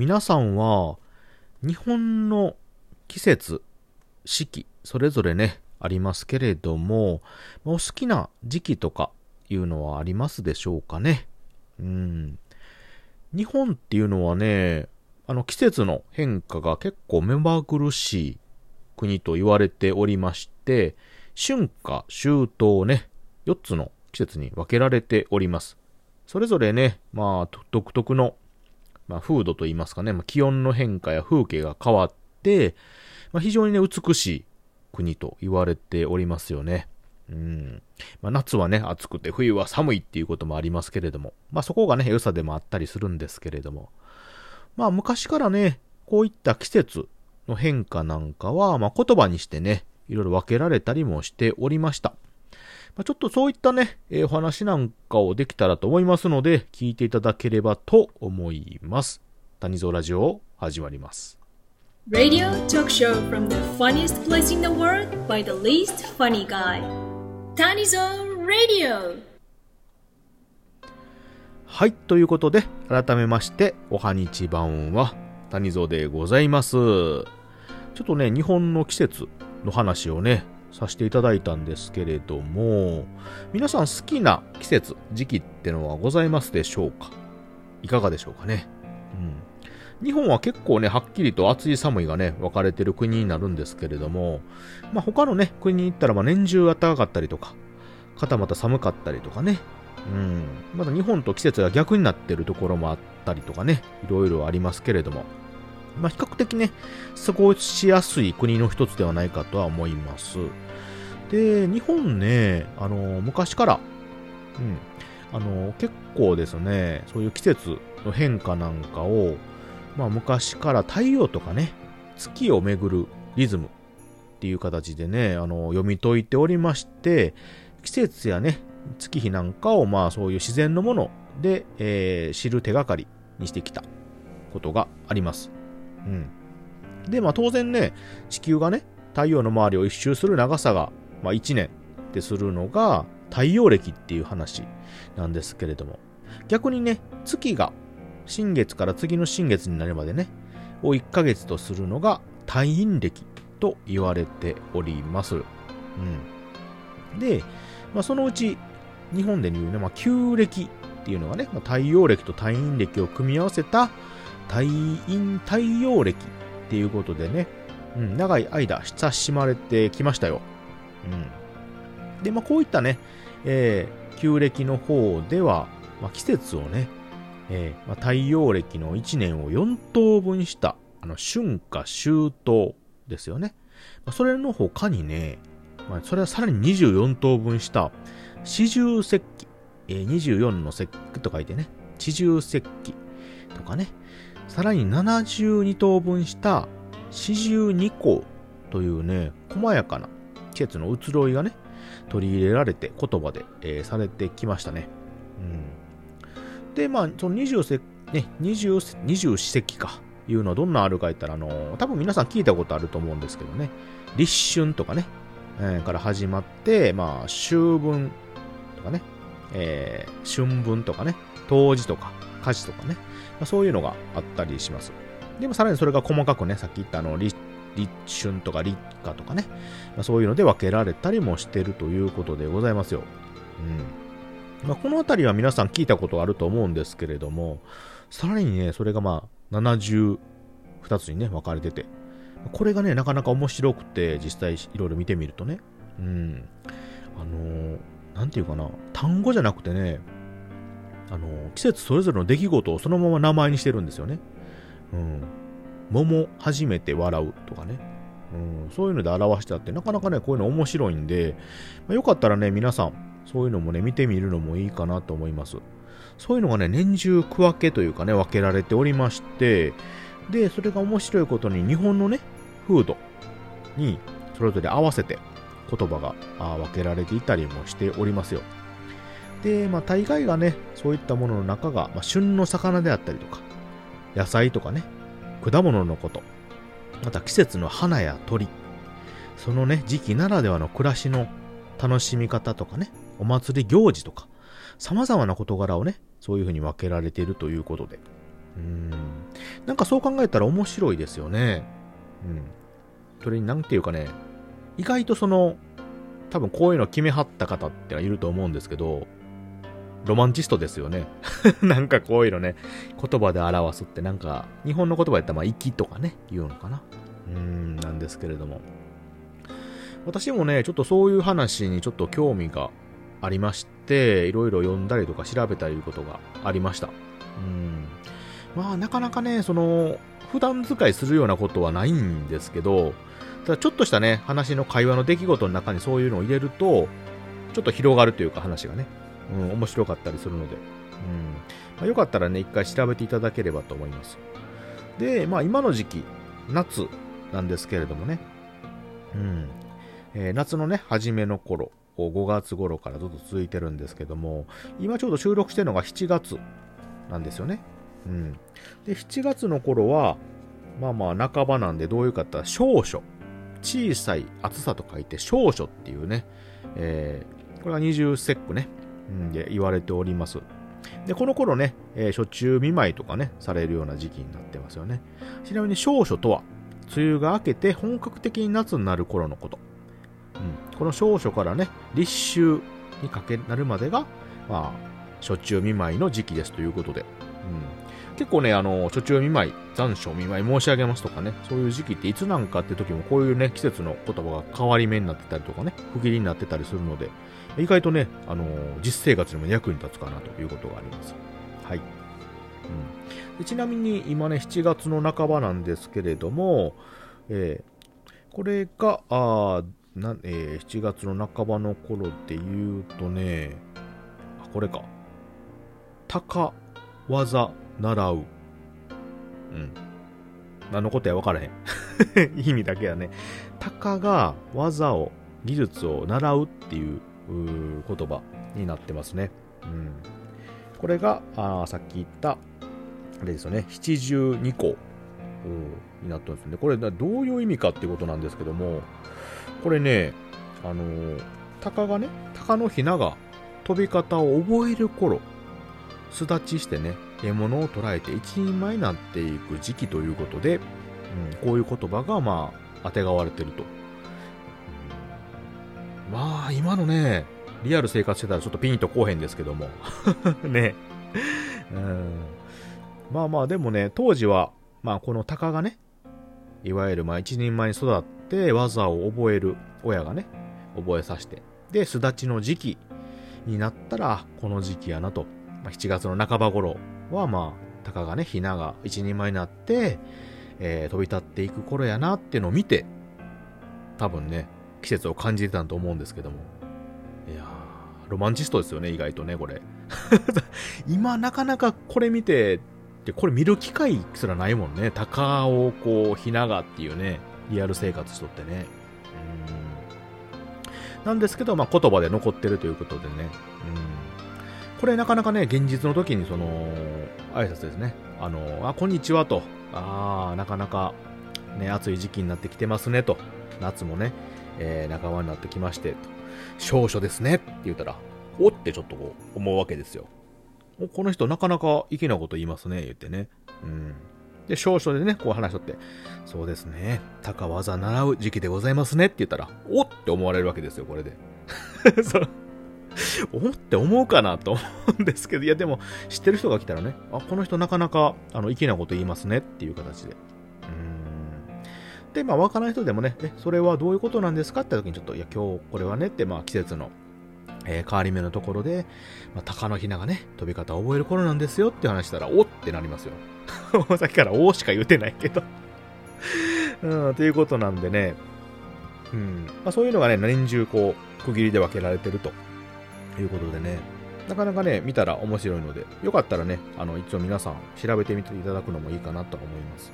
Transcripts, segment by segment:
皆さんは、日本の季節、四季、それぞれね、ありますけれども、お好きな時期とかいうのはありますでしょうかね。うん。日本っていうのはね、あの季節の変化が結構目まぐるしい国と言われておりまして、春夏秋冬ね、4つの季節に分けられております。それぞれね、まあ、独特の、まあ、風土といいますかね、まあ、気温の変化や風景が変わって、まあ、非常にね、美しい国と言われておりますよね。うん。まあ、夏はね、暑くて冬は寒いっていうこともありますけれども、まあそこがね、良さでもあったりするんですけれども、まあ昔からね、こういった季節の変化なんかは、まあ言葉にしてね、いろいろ分けられたりもしておりました。まあ、ちょっとそういったね、えー、お話なんかをできたらと思いますので、聞いていただければと思います。谷蔵ラジオ始まります。Radio talk show from the funniest place in the world by the least funny guy. Tanizo Radio! はい、ということで、改めまして、おはにちばんは、谷蔵でございます。ちょっとね、日本の季節の話をね、させていただいたんですけれども、皆さん好きな季節、時期ってのはございますでしょうか？いかがでしょうかね？うん。日本は結構ね、はっきりと暑い寒いがね、分かれてる国になるんですけれども、まあ他のね、国に行ったらま年中暖かかったりとか、肩また寒かったりとかね、うん。まだ日本と季節が逆になってるところもあったりとかね、いろいろありますけれども、まあ、比較的ね、過ごしやすい国の一つではないかとは思います。で、日本ね、あの、昔から、うん、あの、結構ですね、そういう季節の変化なんかを、まあ、昔から太陽とかね、月をめぐるリズムっていう形でね、あの、読み解いておりまして、季節やね、月日なんかを、まあ、そういう自然のもので、えー、知る手がかりにしてきたことがあります。うん。で、まあ当然ね、地球がね、太陽の周りを一周する長さが、まあ1年ってするのが太陽暦っていう話なんですけれども、逆にね、月が新月から次の新月になるまでね、を1ヶ月とするのが太陰暦と言われております。うん。で、まあ、そのうち日本で言うね、まあ、旧暦っていうのがね、まあ、太陽暦と太陰暦を組み合わせた太陰太陽暦っていうことでね、うん、長い間親しまれてきましたよ。うん。で、まあ、こういったね、えー、旧暦の方では、まあ、季節をね、えーまあ、太陽暦の1年を4等分した、あの、春夏秋冬ですよね。まあ、それの他にね、まあ、それはさらに24等分した四十節気、えー、24の節句と書いてね、四十節気とかね、さらに72等分した四十二項というね、細やかな季節の移ろいがね、取り入れられて言葉で、えー、されてきましたね。うん。で、まあ、その二十節、ね、二十、二十四節か、いうのはどんなあるか言ったら、あの、多分皆さん聞いたことあると思うんですけどね、立春とかね、えー、から始まって、まあ、秋分とかね、えー、春分とかね、冬至とか、火事とかね、ま、そういうのがあったりします。でもさらにそれが細かくね、さっき言ったあの、立春とか立夏とかね、ま、そういうので分けられたりもしてるということでございますよ。うん。まあ、このあたりは皆さん聞いたことあると思うんですけれども、さらにね、それがまあ、72つにね、分かれてて、これがね、なかなか面白くて、実際いろいろ見てみるとね、うん。あのー、なんていうかな、単語じゃなくてね、あの、季節それぞれの出来事をそのまま名前にしてるんですよね。うん。桃初めて笑うとかね。うん、そういうので表してあって、なかなかね、こういうの面白いんで、まあ、よかったらね、皆さん、そういうのもね、見てみるのもいいかなと思います。そういうのがね、年中区分けというかね、分けられておりまして、で、それが面白いことに、日本のね、風土に、それぞれ合わせて言葉が分けられていたりもしておりますよ。で、まあ、大概がね、そういったものの中が、まあ、旬の魚であったりとか、野菜とかね、果物のこと、また季節の花や鳥、そのね、時期ならではの暮らしの楽しみ方とかね、お祭り行事とか、様々な事柄をね、そういうふうに分けられているということで。うん。なんかそう考えたら面白いですよね。うん。それになんていうかね、意外とその、多分こういうの決めはった方ってのはいると思うんですけど、ロマンチストですよね。なんかこういうのね、言葉で表すってなんか、日本の言葉やったらまあ、粋とかね、言うのかな。うん、なんですけれども。私もね、ちょっとそういう話にちょっと興味がありまして、いろいろ読んだりとか調べたりいうことがありました。うん。まあ、なかなかね、その、普段使いするようなことはないんですけど、ただちょっとしたね、話の会話の出来事の中にそういうのを入れると、ちょっと広がるというか話がね、うん、面白かったりするので、うん。まあ、よかったらね、一回調べていただければと思います。で、まあ今の時期、夏なんですけれどもね、うん。えー夏のね、初めの頃、5月頃からずっと続いてるんですけども、今ちょうど収録してるのが7月なんですよね。うん。で、7月の頃は、まあまあ半ばなんでどういうかって言ったら少々。小さい厚さと書いて少々っていうね、えーこれが20節句ね、うん、で言われております。で、この頃ね、えー初中見舞いとかね、されるような時期になってますよね。ちなみに少暑とは、梅雨が明けて本格的に夏になる頃のこと。うん、この少暑からね、立秋にかけなるまでが、まあ、初中見舞いの時期ですということで。うん結構ね、あの、初中見舞い、残暑見舞い申し上げますとかね、そういう時期っていつなんかって時もこういうね、季節の言葉が変わり目になってたりとかね、区切りになってたりするので、意外とね、あの実生活にも役に立つかなということがあります。はい。うん、でちなみに今ね、7月の半ばなんですけれども、えーこれが、あなえー7月の半ばの頃で言うとね、あ、これか。高技習う。うん。何のことや分からへん。意味だけはね。高が技を、技術を習うっていう言葉になってますね。うん。これが、あさっき言った、あれですよね、七十二項うんになってるんですね。これ、どういう意味かっていうことなんですけども、これね、あのー、鷹がね、鷹のひなが飛び方を覚える頃、巣立ちしてね、獲物を捕らえて一人前になっていく時期ということで、うん、こういう言葉が、まあ、当てがわれてると。うんまあ、今のね、リアル生活してたらちょっとピンとこうへんですけども。ね。うん。まあまあ、でもね、当時は、まあ、この鷹がね、いわゆる、まあ、一人前に育って技を覚える親がね、覚えさせて、で、巣立ちの時期になったら、この時期やなと。まあ、7月の半ば頃は、まあ、鷹がね、ひなが一人前になって、えー飛び立っていく頃やなっていうのを見て、多分ね、季節を感じてたと思うんですけども。いやー、ロマンチストですよね、意外とね、これ。今、なかなかこれ見て、で、これ見る機会すらないもんね。鷹をこう、ひながっていうね、リアル生活しとってね。うん。なんですけど、まあ、言葉で残ってるということでね。うん。これなかなかね、現実の時にその、挨拶ですね。あの、あ、こんにちはと。ああ、なかなか、ね、暑い時期になってきてますねと。夏もね、えー、仲間になってきまして、と。少々ですねって言ったら、おってちょっとこう、思うわけですよ。この人なかなか粋なこと言いますね、言ってね。うん。で、少々でね、こう話しとって、そうですね、高技習う時期でございますねって言ったら、おって思われるわけですよ、これで。そう。おって思うかなと思うんですけど、いやでも、知ってる人が来たらね、あ、この人なかなか、あの、粋なこと言いますねっていう形で。うん。で、まあ、わからない人でもね、え、それはどういうことなんですかって時にちょっと、いや、今日これはねって、まあ、季節の、えー変わり目のところで、まあ、鷹のひながね、飛び方を覚える頃なんですよって話したら、おってなりますよ。さっきからおしか言うてないけど。うん、ということなんでね、うん。まあ、そういうのがね、年中こう、区切りで分けられてるということでね、なかなかね、見たら面白いので、よかったらね、あの、一応皆さん調べてみていただくのもいいかなと思います。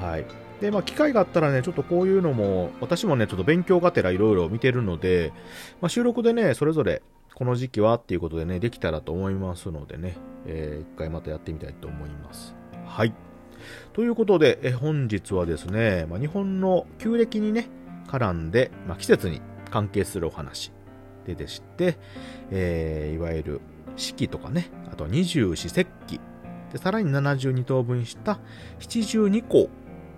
はい。で、まあ、機会があったらね、ちょっとこういうのも、私もね、ちょっと勉強がてらいろいろ見てるので、まあ、収録でね、それぞれ、この時期はっていうことでね、できたらと思いますのでね、えー一回またやってみたいと思います。はい。ということで、え本日はですね、まあ、日本の旧暦にね、絡んで、まあ、季節に関係するお話ででして、えーいわゆる四季とかね、あと二十四節気で、さらに72等分した72項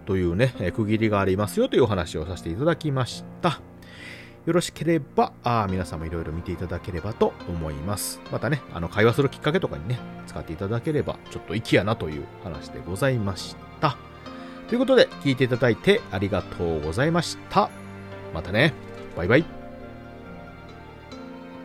というね、区切りがありますよというお話をさせていただきました。よろしければ、あ皆さんもいろいろ見ていただければと思います。またね、あの、会話するきっかけとかにね、使っていただければ、ちょっと粋やなという話でございました。ということで、聞いていただいてありがとうございました。またね、バイバイ。